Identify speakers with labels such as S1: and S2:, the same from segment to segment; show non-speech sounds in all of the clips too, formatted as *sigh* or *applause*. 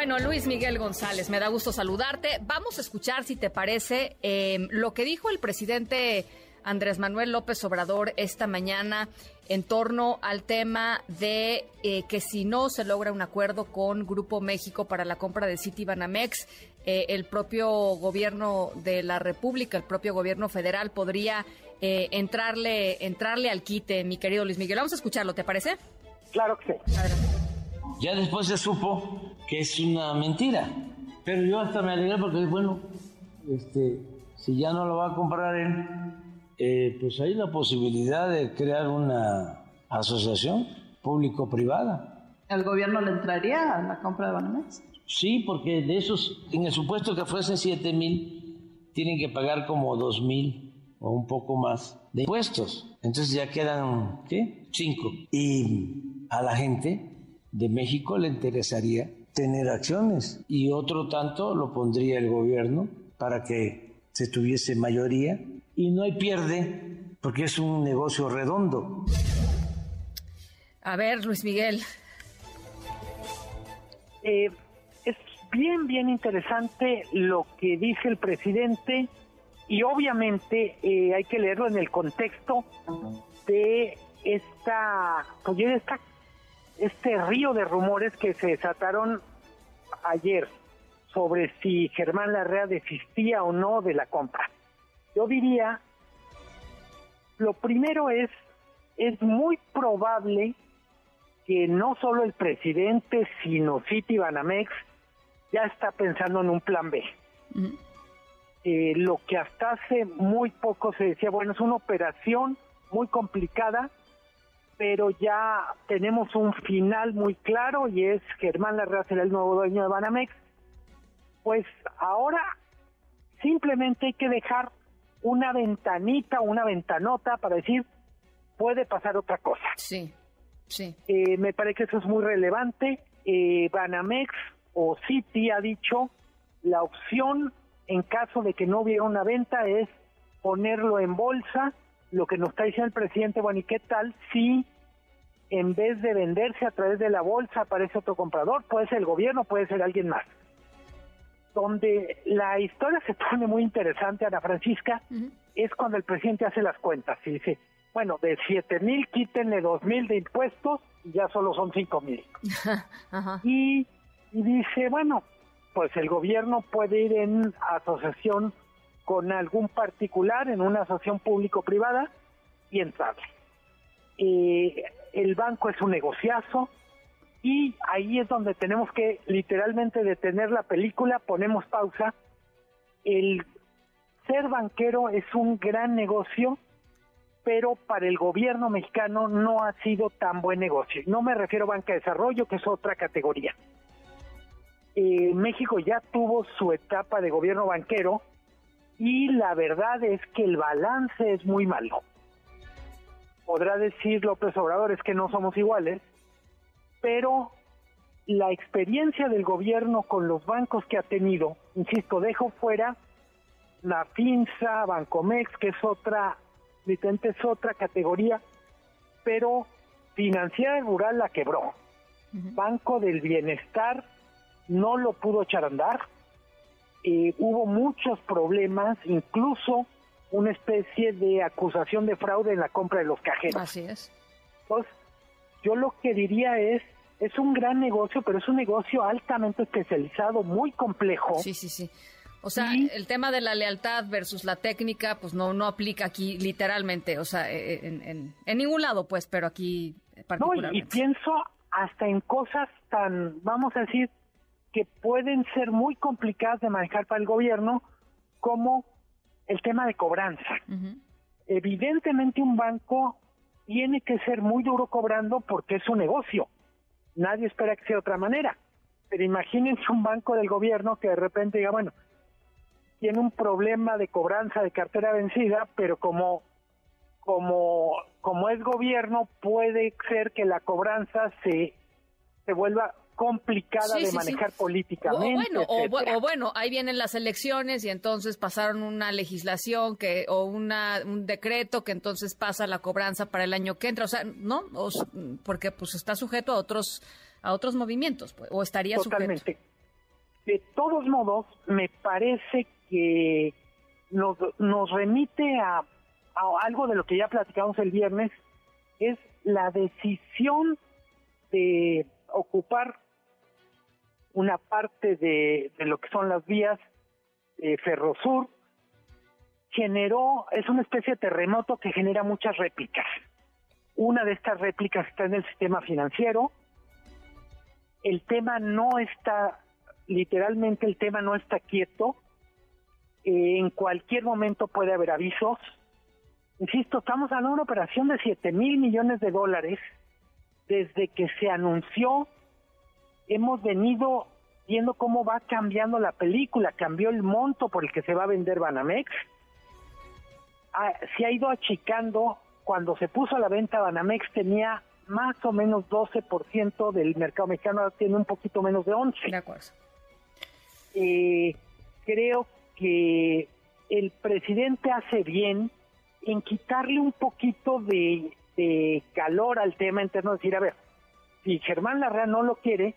S1: Bueno, Luis Miguel González, me da gusto saludarte. Vamos a escuchar, si te parece, eh, lo que dijo el presidente Andrés Manuel López Obrador esta mañana en torno al tema de eh, que si no se logra un acuerdo con Grupo México para la compra de City Banamex, eh, el propio gobierno de la República, el propio gobierno federal podría eh, entrarle, entrarle al quite, mi querido Luis Miguel. Vamos a escucharlo, ¿te parece?
S2: Claro que sí.
S3: Ya después se supo que es una mentira, pero yo hasta me alegré porque, bueno, este, si ya no lo va a comprar él, eh, pues hay la posibilidad de crear una asociación público-privada.
S4: ¿El gobierno le entraría a la compra de Banamex?
S3: Sí, porque de esos, en el supuesto que fuesen 7 mil, tienen que pagar como 2 mil o un poco más de impuestos. Entonces ya quedan, ¿qué? 5. Y a la gente de México le interesaría tener acciones y otro tanto lo pondría el gobierno para que se tuviese mayoría y no hay pierde porque es un negocio redondo.
S1: A ver, Luis Miguel.
S2: Eh, es bien, bien interesante lo que dice el presidente y obviamente eh, hay que leerlo en el contexto de esta, pues, de esta, este río de rumores que se desataron ayer sobre si Germán Larrea desistía o no de la compra. Yo diría, lo primero es, es muy probable que no solo el presidente, sino City Banamex ya está pensando en un plan B. Eh, lo que hasta hace muy poco se decía, bueno, es una operación muy complicada, pero ya tenemos un final muy claro y es Germán Larrea será el nuevo dueño de Banamex. Pues ahora simplemente hay que dejar una ventanita, una ventanota para decir, puede pasar otra cosa.
S1: Sí, sí.
S2: Eh, me parece que eso es muy relevante. Eh, Banamex o Citi ha dicho, la opción en caso de que no hubiera una venta es ponerlo en bolsa. Lo que nos está diciendo el presidente, bueno, ¿y qué tal si en vez de venderse a través de la bolsa aparece otro comprador? Puede ser el gobierno, puede ser alguien más donde la historia se *laughs* pone muy interesante, Ana Francisca, es cuando el presidente hace las cuentas y dice, bueno, de siete mil quítenle dos mil de impuestos y ya solo son cinco mil. *laughs* y, y dice, bueno, pues el gobierno puede ir en asociación con algún particular, en una asociación público-privada y entrarle. Eh, el banco es un negociazo, y ahí es donde tenemos que literalmente detener la película, ponemos pausa. El ser banquero es un gran negocio, pero para el gobierno mexicano no ha sido tan buen negocio. No me refiero a banca de desarrollo, que es otra categoría. Eh, México ya tuvo su etapa de gobierno banquero y la verdad es que el balance es muy malo. Podrá decir López Obrador es que no somos iguales, pero la experiencia del gobierno con los bancos que ha tenido, insisto, dejo fuera la FINSA, Bancomex, que es otra, es otra categoría, pero Financiera Rural la quebró. Banco del Bienestar no lo pudo echar a andar. Eh, hubo muchos problemas, incluso una especie de acusación de fraude en la compra de los cajeros.
S1: Así es.
S2: Entonces, yo lo que diría es, es un gran negocio, pero es un negocio altamente especializado, muy complejo.
S1: Sí, sí, sí. O sea, el tema de la lealtad versus la técnica, pues no no aplica aquí literalmente, o sea, e, e, en, en, ningún lado, pues, pero aquí particularmente.
S2: No, y, pienso hasta en cosas tan, vamos a decir, que pueden ser muy complicadas de manejar para el gobierno, como el tema de cobranza. Evidentemente un banco tiene que ser muy duro cobrando porque es un negocio. Nadie espera que sea de otra manera. Pero imagínense un banco del gobierno que de repente diga, bueno, tiene un problema de cobranza de cartera vencida, pero como como como es gobierno puede ser que la cobranza se se vuelva complicada
S1: Sí,
S2: de
S1: sí,
S2: manejar
S1: sí.
S2: políticamente.
S1: O, o bueno, o, bueno, ahí vienen las elecciones y entonces pasaron una legislación que o una, un decreto que entonces pasa la cobranza para el año que entra, o sea, no, O porque pues está sujeto a otros a otros movimientos, pues, o estaría sujeto.
S2: Totalmente. De todos modos, me parece que nos, nos remite a, a algo de lo que ya platicamos el viernes, es la decisión de ocupar una parte de, lo que son las vías de Ferrosur, generó, es una especie de terremoto que genera muchas réplicas. Una de estas réplicas está en el sistema financiero, el tema no está, literalmente el tema no está quieto, Eh, en cualquier momento puede haber avisos. Insisto, estamos hablando de una operación de 7 mil millones de dólares. Desde que se anunció, hemos venido viendo cómo va cambiando la película, cambió el monto por el que se va a vender Banamex, Ah, se ha ido achicando, cuando se puso a la venta Banamex tenía más o menos 12% del mercado mexicano, ahora tiene un poquito menos de 11.
S1: De acuerdo.
S2: Eh, creo que el presidente hace bien en quitarle un poquito de, de calor al tema interno, decir, a ver, si Germán Larrea no lo quiere,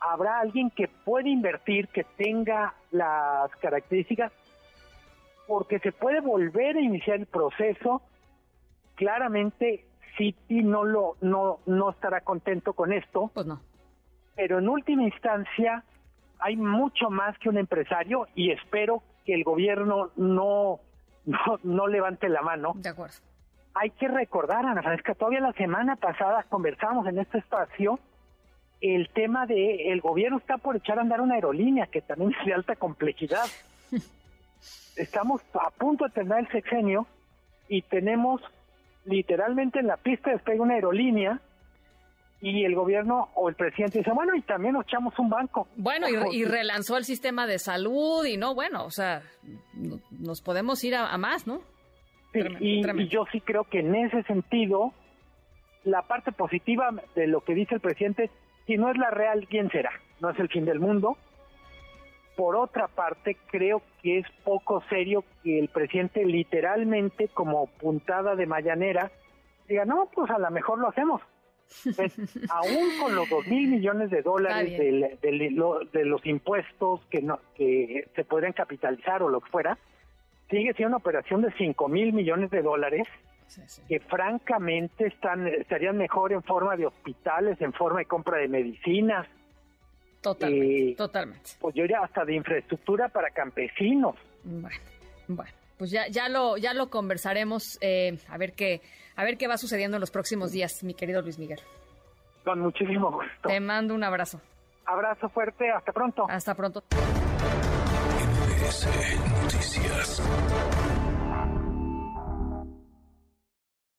S2: habrá alguien que puede invertir, que tenga las características, porque se puede volver a iniciar el proceso. Claramente, Citi no lo no no estará contento con esto,
S1: Pues no.
S2: pero en última instancia hay mucho más que un empresario y espero que el gobierno no no, no levante la mano.
S1: De acuerdo.
S2: Hay que recordar, Ana Francisca, todavía la semana pasada conversamos en este espacio el tema de el gobierno está por echar a andar una aerolínea que también es de alta complejidad. *laughs* Estamos a punto de terminar el sexenio y tenemos literalmente en la pista de despegue una aerolínea y el gobierno o el presidente dice, bueno, y también nos echamos un banco.
S1: Bueno, y, y *laughs* relanzó el sistema de salud y no, bueno, o sea, no- nos podemos ir a, a más, ¿no?
S2: Sí,
S1: Tremendo,
S2: y,
S1: tremendo.
S2: y yo sí creo que en ese sentido, la parte positiva de lo que dice el presidente, si no es la real, ¿quién será? No es el fin del mundo. Por otra parte, creo que es poco serio que el presidente literalmente, como puntada de mañanera, diga, no, pues a lo mejor lo hacemos. Pues, *laughs* aún con los dos mil millones de dólares lo- de los impuestos que, no, que se podrían capitalizar o lo que fuera, sigue siendo una operación de cinco mil millones de dólares
S1: Sí, sí.
S2: que francamente están estarían mejor en forma de hospitales, en forma de compra de medicinas,
S1: Totalmente,
S2: Eh,
S1: totalmente.
S2: pues yo diría hasta de infraestructura para campesinos.
S1: Bueno, bueno, pues ya, ya lo, ya lo conversaremos, eh, a ver qué, a ver qué va sucediendo en los próximos días, mi querido Luis Miguel.
S2: Con muchísimo gusto.
S1: Te mando un abrazo.
S2: Abrazo fuerte, hasta pronto.
S1: Hasta pronto.
S5: Noticias.